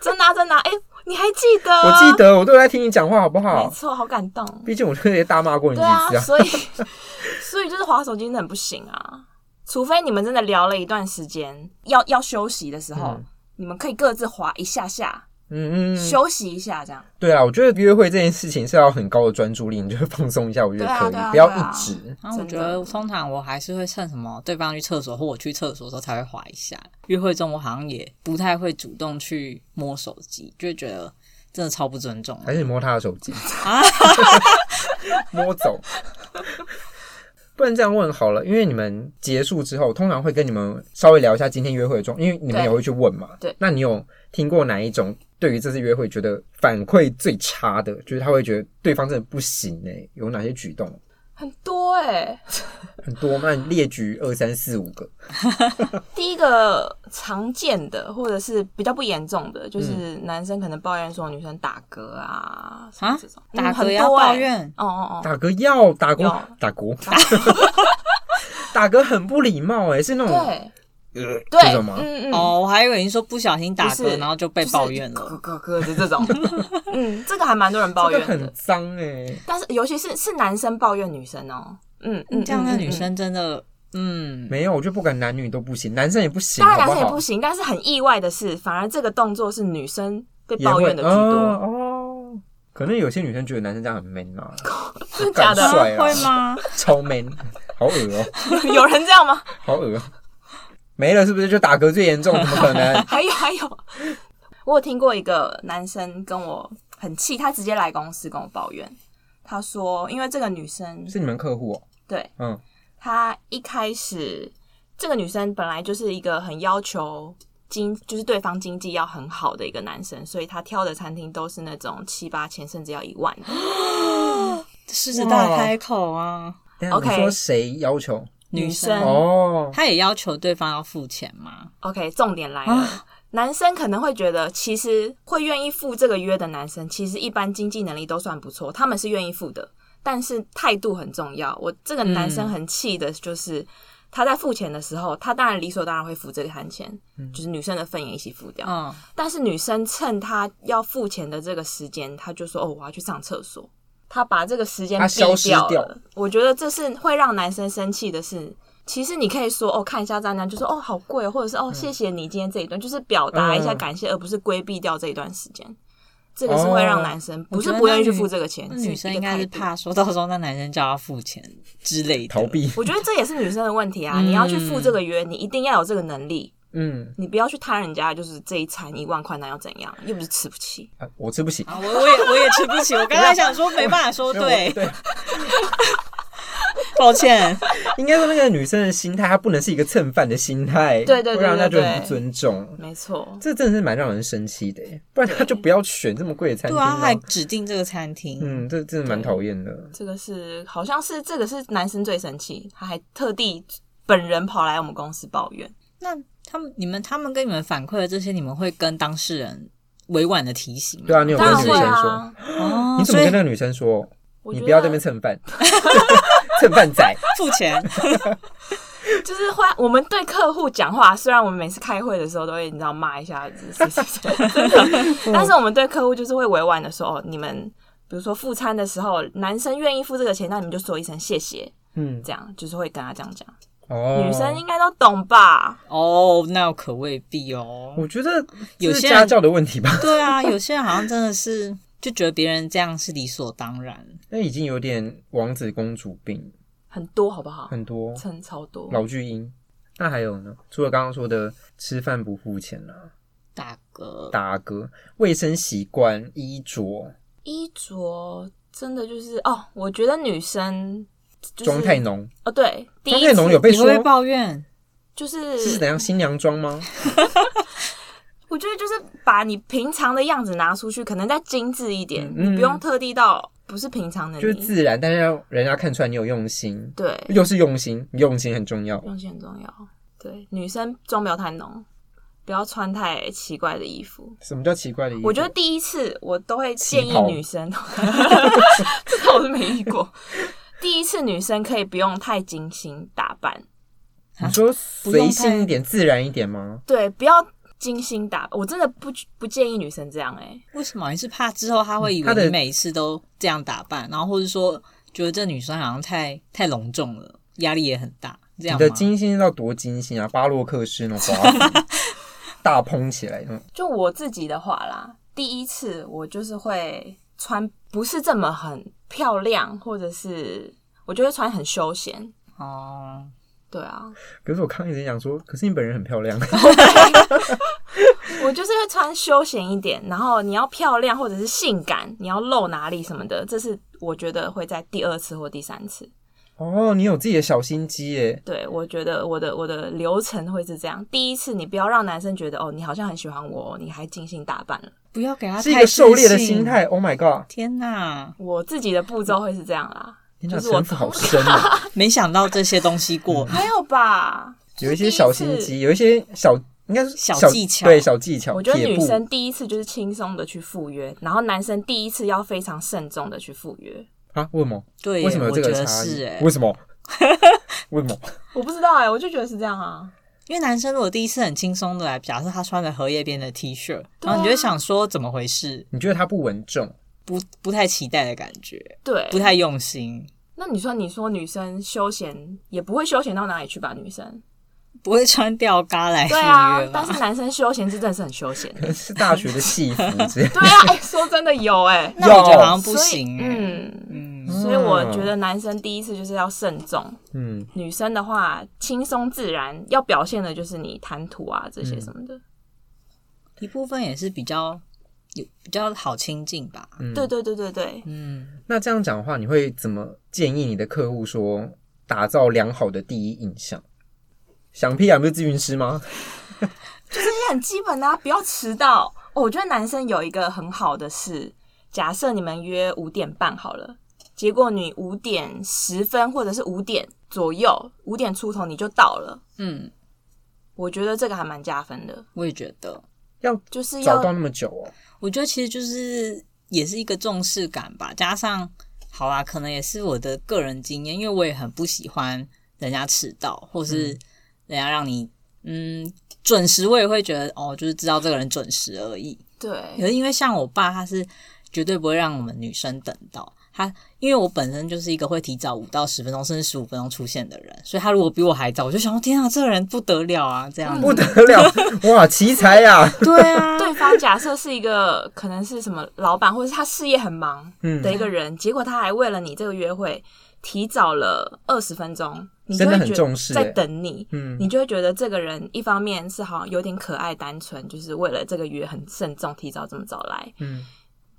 真的、啊、真的、啊，哎、你还记得？我记得，我都有在听你讲话，好不好没好？错，好感动。毕竟我特别大骂过你几对啊。所以 所以就是划手机真的很不行啊，除非你们真的聊了一段时间，要要休息的时候，嗯你们可以各自滑一下下，嗯嗯，休息一下这样。对啊，我觉得约会这件事情是要很高的专注力，你就会放松一下，我觉得可以，对啊啊不要一直。然后我觉得通常我还是会趁什么对方去厕所或我去厕所的时候才会滑一下。约会中我好像也不太会主动去摸手机，就会觉得真的超不尊重。还是你摸他的手机啊 摸走。不然这样问好了，因为你们结束之后，通常会跟你们稍微聊一下今天约会的状，因为你们也会去问嘛。对，那你有听过哪一种对于这次约会觉得反馈最差的，就是他会觉得对方真的不行哎、欸？有哪些举动？很多哎、欸，很多，那你列举二三四五个。第一个常见的，或者是比较不严重的，就是男生可能抱怨说女生打嗝啊，啊？这种。打嗝嗯要抱。怨，哦哦哦，打嗝要打嗝打嗝，打嗝很不礼貌哎、欸，是那种对呃对，这种吗？嗯嗯，哦，我还以为你说不小心打嗝，然后就被抱怨了。咯咯咯的这种，嗯，这个还蛮多人抱怨的，很脏哎、欸。但是尤其是是男生抱怨女生哦，嗯嗯，这样的女生真的，嗯，没有，我就不管男女都不行，男生也不行，当然男生也不行，但是很意外的是，反而这个动作是女生被抱怨的居多，哦哦，可能有些女生觉得男生这样很 man 啊，真的假的？干帅啊。会吗？超 man，好恶哦、有人这样吗？好恶哦、没了是不是？就打嗝最严重，怎么可能？还有还有，我有听过一个男生跟我很气，他直接来公司跟我抱怨，他说因为这个女生是你们客户哦、对嗯，他一开始这个女生本来就是一个很要求经，就是对方经济要很好的一个男生，所以他挑的餐厅都是那种七八千甚至要一万的。狮子大开口啊！OK 你说谁要求？女女生生哦，他也要求对方要付钱吗？OK，重点来了，啊男生可能会觉得，其实会愿意付这个约的男生，其实一般经济能力都算不错，他们是愿意付的。但是态度很重要。我这个男生很气的就是，他在付钱的时候，他当然理所当然会付这个餐钱，就是女生的份也一起付掉。嗯，但是女生趁他要付钱的这个时间，他就说：“哦，我要去上厕所。”他把这个时间消失掉了。我觉得这是会让男生生气的事。其实你可以说哦，看一下账单，就说哦，好贵，或者是哦，谢谢你今天这一段，就是表达一下感谢，而不是规避掉这一段时间。这个是会让男生不是不愿意去付这个钱，女生应该是怕说到时候那男生叫他付钱之类的，逃避。我觉得这也是女生的问题啊！你要去付这个约，你一定要有这个能力。嗯，你不要去贪人家，就是这一餐一万块，那要怎样？又不是吃不起。我吃不起。我我也 我也吃不起。我刚才想说没办法说对。抱歉，应该说那个女生的心态，她不能是一个蹭饭的心态，对对对，会让人家觉得很不尊重。没错，这真的是蛮让人生气的耶，不然她就不要选这么贵的餐厅。对啊，还指定这个餐厅，嗯，这真的蛮讨厌的。这个是好像是这个是男生最生气，他还特地本人跑来我们公司抱怨。那他们、你们、他们跟你们反馈的这些，你们会跟当事人委婉的提醒吗？对啊，你有跟女生说？哦，你怎么跟那个女生说？你不要在那边蹭饭。蹭饭仔 付钱，就是会我们对客户讲话，虽然我们每次开会的时候都会你知道骂一下子，但是我们对客户就是会委婉的说，哦，你们比如说付餐的时候，男生愿意付这个钱，那你们就说一声谢谢，嗯，这样就是会跟他这样讲。哦，女生应该都懂吧？哦，那可未必哦。我觉得有些家教的问题吧。对啊，有些人好像真的是。就觉得别人这样是理所当然，那已经有点王子公主病，很多好不好？很多，蹭超多。老巨婴，那还有呢？除了刚刚说的吃饭不付钱啊，打嗝、打嗝，卫生习惯、衣着，衣着真的就是哦，我觉得女生妆太浓哦，对，妆太浓有被说会抱怨，就是是怎样新娘妆吗？我觉得就是把你平常的样子拿出去，可能再精致一点，嗯、你不用特地到不是平常的，就是自然，但是要人家看出来你有用心。对，又是用心，用心很重要，用心很重要。对，女生妆不要太浓，不要穿太奇怪的衣服。什么叫奇怪的衣服？我觉得第一次我都会建议女生，这个我是没遇过。第一次女生可以不用太精心打扮，你说随性一点、自然一点吗？对，不要。精心打，我真的不不建议女生这样哎、欸。为什么？你是怕之后她会以为你每一次都这样打扮，然后或者说觉得这女生好像太太隆重了，压力也很大。这样你的精心到多精心啊？巴洛克式那种大蓬起来。就我自己的话啦，第一次我就是会穿不是这么很漂亮，或者是我就会穿很休闲哦。对啊，可是我刚一直想说，可是你本人很漂亮。我就是会穿休闲一点，然后你要漂亮或者是性感，你要露哪里什么的，这是我觉得会在第二次或第三次。哦，你有自己的小心机耶。对，我觉得我的我的流程会是这样：第一次你不要让男生觉得哦，你好像很喜欢我，你还精心打扮了，不要给他是一个狩猎的心态。Oh my god！天哪，我自己的步骤会是这样啦。就是我好深啊！没想到这些东西过，还有吧？有一些小心机，有一些小，应该是小技巧，对，小技巧。我觉得女生第一次就是轻松的去赴约，然后男生第一次要非常慎重的去赴约啊？为什么？对，为什么有这个差异？为什么？为什么？我不知道哎，我就觉得是这样啊。因为男生如果第一次很轻松的来，假设他穿着荷叶边的 T 恤，然后你就会想说怎么回事？你觉得他不稳重？不不太期待的感觉，对，不太用心。那你说，你说女生休闲也不会休闲到哪里去吧？女生不会穿吊嘎来对啊，但是男生休闲是真的是很休闲。的，是大学的戏服之类。对啊，哎、欸，说真的有哎、欸，那我觉得好像不行。嗯。嗯，所以我觉得男生第一次就是要慎重。嗯，女生的话轻松自然，要表现的就是你谈吐啊这些什么的，嗯、一部分也是比较有。比较好亲近吧，嗯，对对对对对，嗯，那这样讲的话，你会怎么建议你的客户说打造良好的第一印象？想屁啊，不是咨询师吗？就是也很基本啊，不要迟到。哦，我觉得男生有一个很好的是，假设你们约五点半好了，结果你五点十分或者是五点左右，五点出头你就到了，嗯，我觉得这个还蛮加分的。我也觉得。要就是要找到那么久哦。我觉得其实就是也是一个重视感吧，加上好啦，可能也是我的个人经验，因为我也很不喜欢人家迟到，或是人家让你嗯准时，我也会觉得哦，就是知道这个人准时而已。对，可是因为像我爸，他是绝对不会让我们女生等到。他因为我本身就是一个会提早五到十分钟甚至十五分钟出现的人，所以他如果比我还早，我就想说天啊，这个人不得了啊，这样子不得了哇，奇才呀！对啊，对方假设是一个可能是什么老板，或者是他事业很忙的一个人，嗯、结果他还为了你这个约会提早了二十分钟，你就会觉得真的很重视在等你，嗯，你就会觉得这个人一方面是好像有点可爱单纯，就是为了这个约很慎重，提早这么早来，嗯。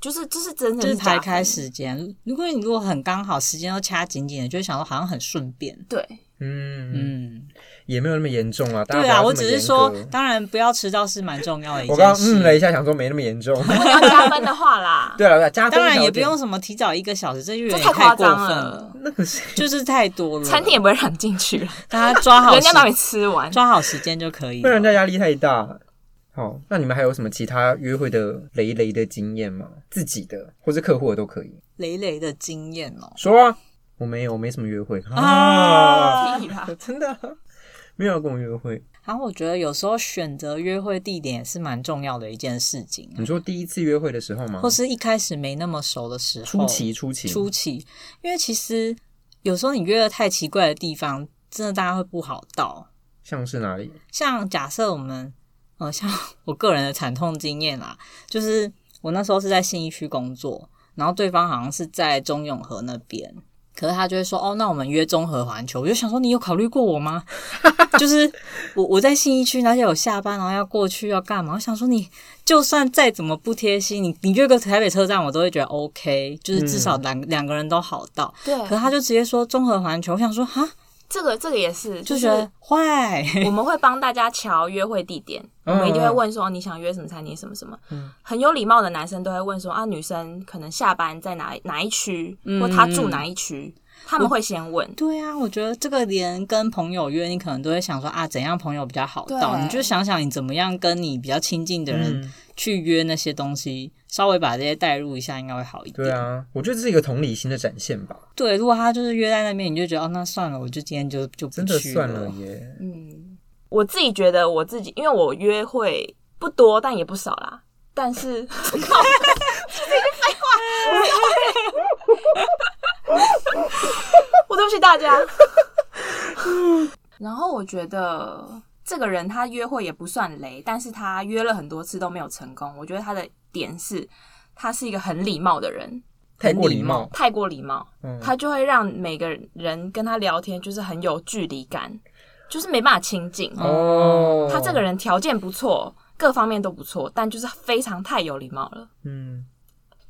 就是就是真的就是排开时间，如果你如果很刚好时间都掐紧紧的，就会想说好像很顺便。对，嗯。嗯，也没有那么严重啊。对啊，我只是说，当然不要迟到是蛮重要的一件事。我刚刚嗯了一下，想说没那么严重。如果要加分的话啦，对了，加分当然也不用什么提早一个小时，这有点太夸张了。那个是就是太多了，餐厅也不会让你进去。了，大家抓好，人家帮你吃完，抓好时间就可以，不然人家压力太大。好，那你们还有什么其他约会的雷雷的经验吗？自己的或是客户的都可以。雷雷的经验哦，说啊，我没有，我没什么约会。啊，啊。真的没有跟我约会。然后我觉得有时候选择约会地点也是蛮重要的一件事情。你说第一次约会的时候吗？或是一开始没那么熟的时候？初期，初期，初期，因为其实有时候你约的太奇怪的地方，真的大家会不好到。像是哪里？像假设我们。呃，像我个人的惨痛经验啦，就是我那时候是在信义区工作，然后对方好像是在中永和那边，可是他就会说，哦，那我们约综合环球。我就想说，你有考虑过我吗？就是我我在信义区，而且有下班，然后要过去要干嘛？我想说，你就算再怎么不贴心，你你约个台北车站，我都会觉得 OK，就是至少两两个人都好到。对，可是他就直接说综合环球，我想说，哈。这个这个也是，就是坏。我们会帮大家瞧约会地点，我们一定会问说，你想约什么餐厅什么什么。嗯，很有礼貌的男生都会问说啊，女生可能下班在哪哪一区，或她住哪一区，他们会先问。对啊，我觉得这个连跟朋友约，你可能都会想说啊，怎样朋友比较好到？你就想想你怎么样跟你比较亲近的人去约那些东西。稍微把这些带入一下，应该会好一点。对啊，我觉得这是一个同理心的展现吧。对，如果他就是约在那边，你就觉得哦，那算了，我就今天就就不去了。真的算了耶。嗯，我自己觉得我自己，因为我约会不多，但也不少啦。但是，靠，这是一句废话。我对不起大家。然后我觉得这个人他约会也不算雷，但是他约了很多次都没有成功。我觉得他的。点是，他是一个很礼貌的人，太过礼貌，太过礼貌，嗯，他就会让每个人跟他聊天就是很有距离感，就是没办法亲近。哦，他这个人条件不错，各方面都不错，但就是非常太有礼貌了。嗯，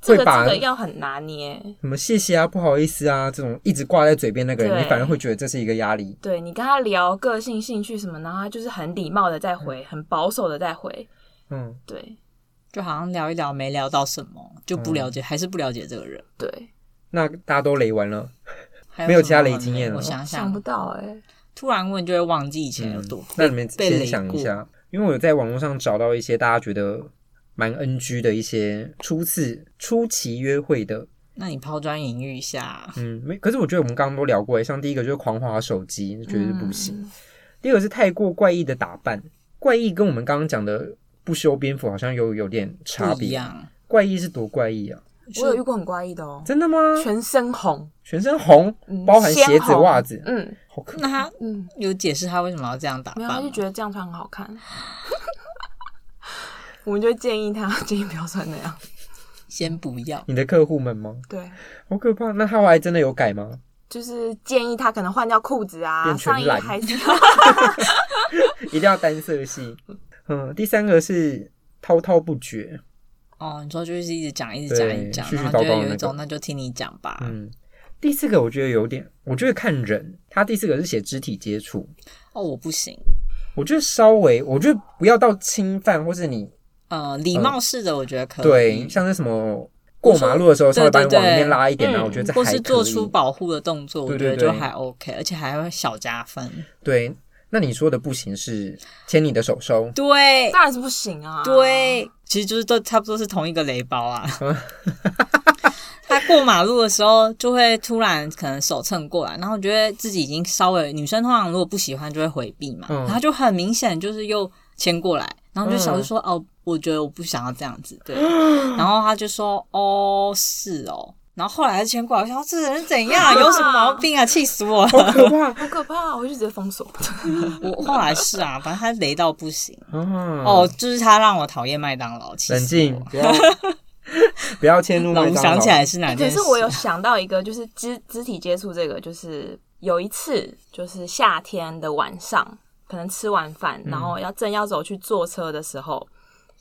这个这个要很拿捏。什么谢谢啊，不好意思啊，这种一直挂在嘴边那个人，你反而会觉得这是一个压力。对，你跟他聊个性、兴趣什么，然后他就是很礼貌的在回，嗯、很保守的在回。嗯，对。就好像聊一聊没聊到什么，就不了解，嗯、还是不了解这个人。对，那大家都雷完了，有没有其他雷经验了。我想想，想不到哎、欸，突然问就会忘记以前有多、嗯。那你们先想一下，因为我有在网络上找到一些大家觉得蛮 NG 的一些初次初期约会的。那你抛砖引玉一下。嗯，没。可是我觉得我们刚刚都聊过，像第一个就是狂滑手机，绝对是不行。嗯、第二个是太过怪异的打扮，怪异跟我们刚刚讲的。不修边幅好像有有点差别，怪异是多怪异啊！我有遇过很怪异的哦，真的吗？全身红，全身红，包含鞋子、袜子，嗯，好可那他嗯有解释他为什么要这样打扮？他就觉得这样穿很好看。我们就建议他建议不要穿那样，先不要。你的客户们吗？对，好可怕。那他后来真的有改吗？就是建议他可能换掉裤子啊，上衣还是 一定要单色系。嗯，第三个是滔滔不绝。哦，你说就是一直讲，一直讲，一直讲，然后就有一种那就听你讲吧。嗯，第四个我觉得有点，我觉得看人。他第四个是写肢体接触。哦，我不行。我觉得稍微，我觉得不要到侵犯，或是你呃礼貌式的，我觉得可以。对，像是什么过马路的时候稍微把你往里面拉一点呢，我觉得这还可以。或是做出保护的动作，我觉得就还 OK，而且还会小加分。对。那你说的不行是牵你的手手？对，当然是不行啊。对，其实就是都差不多是同一个雷包啊。他过马路的时候就会突然可能手蹭过来，然后觉得自己已经稍微女生通常如果不喜欢就会回避嘛，嗯、然后就很明显就是又牵过来，然后就小声说、嗯、哦，我觉得我不想要这样子，对，然后他就说哦是哦。然后后来还是牵挂，我想说这人怎样？有什么毛病啊？气死我了！好可怕，好可怕！我就直接封锁。我后来是啊，反正他雷到不行。哦，就是他让我讨厌麦当劳。冷静，不要 不要迁怒麦当劳。我想起来是哪件事？可是我有想到一个，就是肢肢体接触这个，就是有一次，就是夏天的晚上，可能吃完饭，然后要正要走去坐车的时候，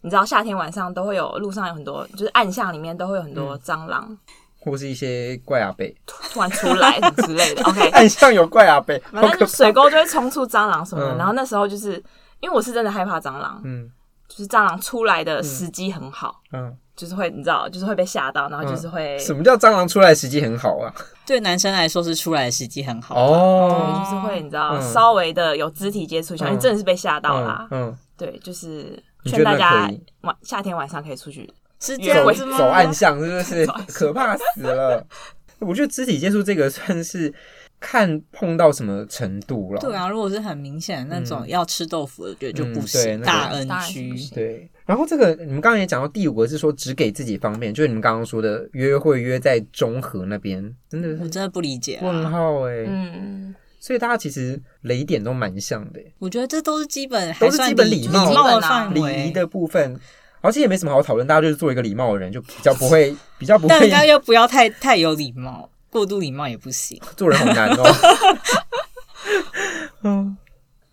你知道夏天晚上都会有路上有很多，就是暗巷里面都会有很多蟑螂。或是一些怪阿贝突然出来之类的，OK，暗巷有怪阿贝，反正水沟就会冲出蟑螂什么的。然后那时候就是因为我是真的害怕蟑螂，嗯，就是蟑螂出来的时机很好，嗯，就是会你知道，就是会被吓到，然后就是会。什么叫蟑螂出来时机很好啊？对男生来说是出来的时机很好哦，就是会你知道稍微的有肢体接触，因为真的是被吓到啦，嗯，对，就是劝大家晚夏天晚上可以出去。是这样子吗？走暗巷是不是？可怕死了！我觉得肢体接触这个算是看碰到什么程度了。对啊，如果是很明显的那种要吃豆腐的，我觉得就不行。大 NG。对。然后这个你们刚刚也讲到第五个是说只给自己方便，就是你们刚刚说的约会约在中和那边，真的我真的不理解。问号哎。嗯。所以大家其实雷点都蛮像的。我觉得这都是基本，都是基本礼貌的范围，礼仪的部分。而且也没什么好讨论，大家就是做一个礼貌的人，就比较不会，比较不会。但大家又不要太太有礼貌，过度礼貌也不行。做人好难哦。嗯，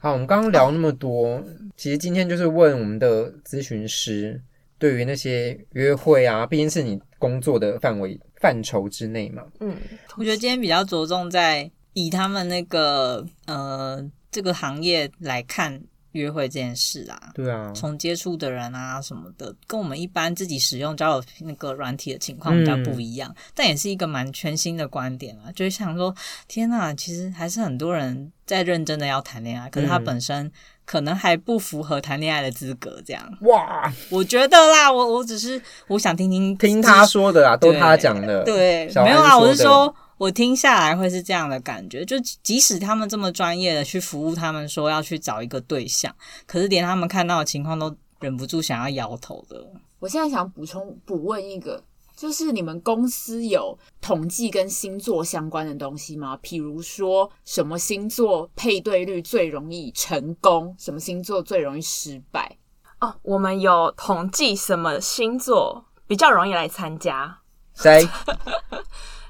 好，我们刚刚聊那么多，其实今天就是问我们的咨询师，对于那些约会啊，毕竟是你工作的范围范畴之内嘛。嗯，我觉得今天比较着重在以他们那个呃这个行业来看。约会这件事啊，对啊，从接触的人啊什么的，跟我们一般自己使用交友那个软体的情况比较不一样，嗯、但也是一个蛮全新的观点啊。就是想说，天呐，其实还是很多人在认真的要谈恋爱，可是他本身可能还不符合谈恋爱的资格。这样哇，我觉得啦，我我只是我想听听听他说的啦，都他讲的，对，没有啊，我是说。我听下来会是这样的感觉，就即使他们这么专业的去服务，他们说要去找一个对象，可是连他们看到的情况都忍不住想要摇头的。我现在想补充补问一个，就是你们公司有统计跟星座相关的东西吗？比如说什么星座配对率最容易成功，什么星座最容易失败？哦，我们有统计什么星座比较容易来参加？谁？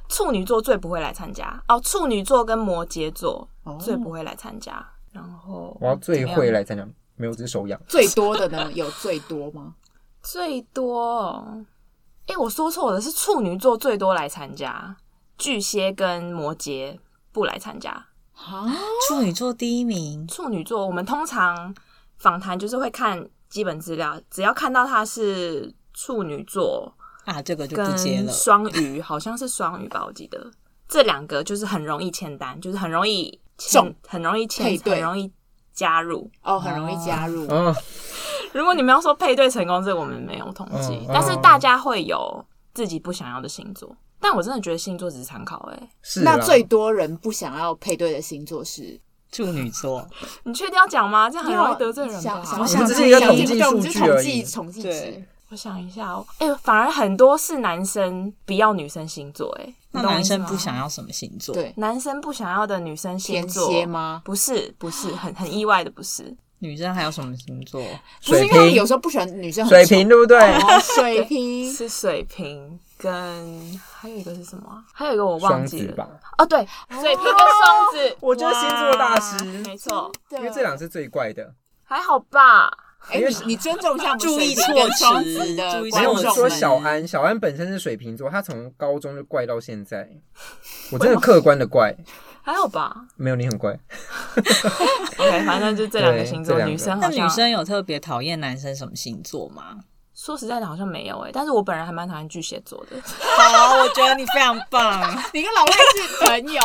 处女座最不会来参加哦，处女座跟摩羯座最不会来参加。哦、然后我要最会来参加，没有只手痒。最多的呢？有最多吗？最多，哎，我说错了，是处女座最多来参加，巨蟹跟摩羯不来参加。啊，处女座第一名。处女座，我们通常访谈就是会看基本资料，只要看到他是处女座。啊，这个就不接了。双鱼好像是双鱼吧，我记得这两个就是很容易签单，就是很容易中，很容易签，很容易加入哦，很容易加入。嗯，如果你们要说配对成功，这个我们没有统计，但是大家会有自己不想要的星座。但我真的觉得星座只是参考，哎，是。那最多人不想要配对的星座是处女座。你确定要讲吗？这样很容易得罪人吧？我们只是一个统计数据而已，统计值。我想一下哦，哎、欸，反而很多是男生不要女生星座，哎，那男生不想要什么星座？对，男生不想要的女生星座天蝎吗？不是，不是，很很意外的，不是。女生还有什么星座？不是因为有时候不喜欢女生，水瓶对不对？哦、水瓶是水瓶，跟还有一个是什么？还有一个我忘记了。哦，对，水瓶跟双子，哦、我就是星座大师，没错，因为这两是最怪的，还好吧。哎，你尊重一下，注意措辞的。没有说小安，小安本身是水瓶座，他从高中就怪到现在。我真的客观的怪，还好吧？没有，你很怪。OK，反正就这两个星座，女生。那女生有特别讨厌男生什么星座吗？说实在的，好像没有哎。但是我本人还蛮讨厌巨蟹座的。好，我觉得你非常棒，你跟老赖是朋友。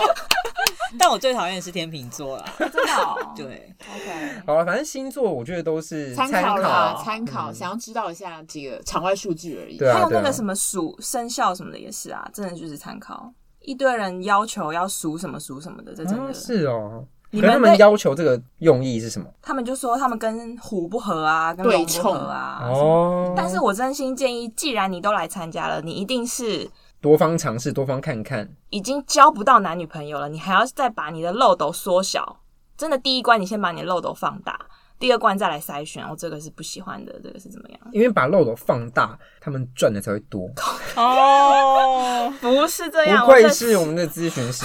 但我最讨厌的是天秤座啦。真的、哦，对，OK，好了，反正星座我觉得都是参考考啦，参参考，想要知道一下这个场外数据而已。对啊，还有那个什么数生肖什么的也是啊，真的就是参考。一堆人要求要属什么属什么的，这真的、哦是哦。你们他们要求这个用意是什么？他们就说他们跟虎不合啊，跟龙不合啊。哦，但是我真心建议，既然你都来参加了，你一定是多方尝试，多方看看。已经交不到男女朋友了，你还要再把你的漏斗缩小。真的，第一关你先把你的漏斗放大，第二关再来筛选。我、哦、这个是不喜欢的，这个是怎么样？因为把漏斗放大，他们赚的才会多。哦，不是这样，不愧是我们的咨询师。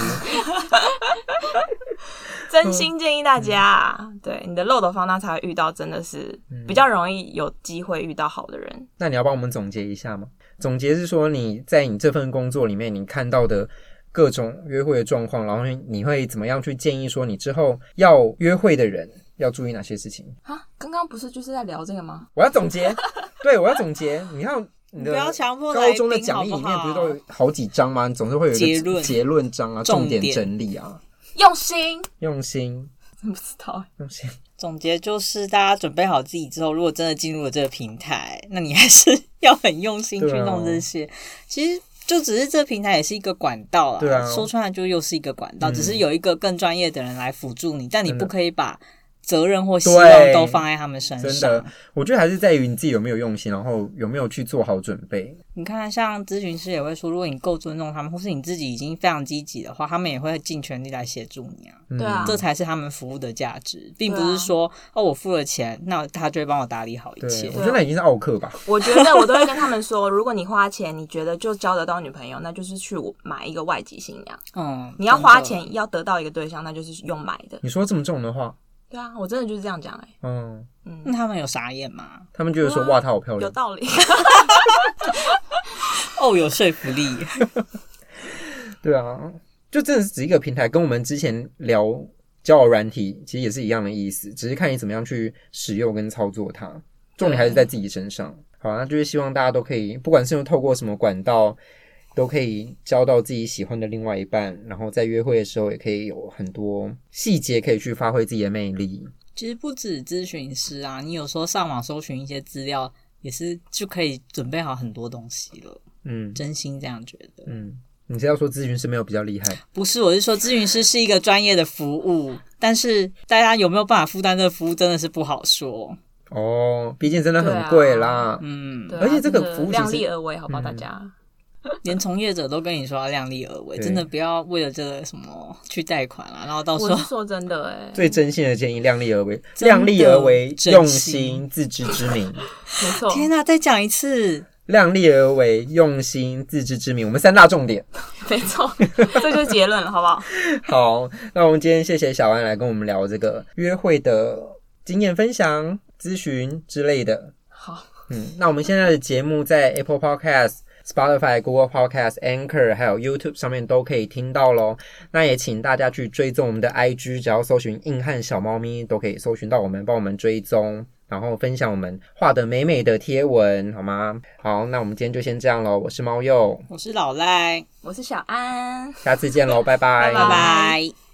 真心建议大家，嗯、对你的漏斗放大才会遇到，真的是比较容易有机会遇到好的人。嗯、那你要帮我们总结一下吗？总结是说你在你这份工作里面，你看到的各种约会的状况，然后你会怎么样去建议说你之后要约会的人要注意哪些事情？啊，刚刚不是就是在聊这个吗？我要总结，对，我要总结。你看你的高中的讲义里面不是都有好几章吗？你总是会有一个结论章啊，重点整理啊。用心，用心，真 不知道。用心。总结就是，大家准备好自己之后，如果真的进入了这个平台，那你还是 要很用心去弄这些。啊、其实就只是这个平台也是一个管道啊，说穿了就又是一个管道，嗯、只是有一个更专业的人来辅助你，但你不可以把。责任或希望都放在他们身上。真的，我觉得还是在于你自己有没有用心，然后有没有去做好准备。你看，像咨询师也会说，如果你够尊重他们，或是你自己已经非常积极的话，他们也会尽全力来协助你啊。对啊，这才是他们服务的价值，并不是说、啊、哦，我付了钱，那他就会帮我打理好一切。我觉得那已经是奥克吧。我觉得我都会跟他们说，如果你花钱，你觉得就交得到女朋友，那就是去买一个外籍新娘。嗯，你要花钱要得到一个对象，那就是用买的。你说这么重的话。对啊，我真的就是这样讲哎、欸。嗯嗯，那他们有傻眼吗？他们就是说哇，她好漂亮，有道理。哦，有说服力。对啊，就真的是只一个平台，跟我们之前聊交友软体其实也是一样的意思，只是看你怎么样去使用跟操作它。重点还是在自己身上。好，那就是希望大家都可以，不管是用透过什么管道。都可以交到自己喜欢的另外一半，然后在约会的时候也可以有很多细节可以去发挥自己的魅力。其实不止咨询师啊，你有时候上网搜寻一些资料，也是就可以准备好很多东西了。嗯，真心这样觉得。嗯，你是要说咨询师没有比较厉害？不是，我是说咨询师是一个专业的服务，但是大家有没有办法负担这个服务，真的是不好说。哦，毕竟真的很贵啦。啊、嗯，啊、而且这个服务量力而为，好不好，大家？嗯连从业者都跟你说要量力而为，真的不要为了这个什么去贷款啊，然后到时候我是说真的哎，最真心的建议，量力而为，量力而为，用心，自知之明，没错。天哪，再讲一次，量力而为，用心，自知之明，我们三大重点，没错，这就是结论了，好不好？好，那我们今天谢谢小安来跟我们聊这个约会的经验分享、咨询之类的。好，嗯，那我们现在的节目在 Apple Podcast。Spotify、Google Podcast、Anchor 还有 YouTube 上面都可以听到喽。那也请大家去追踪我们的 IG，只要搜寻“硬汉小猫咪”都可以搜寻到我们，帮我们追踪，然后分享我们画的美美的贴文，好吗？好，那我们今天就先这样喽。我是猫鼬，我是老赖，我是小安，下次见喽，拜拜，拜拜。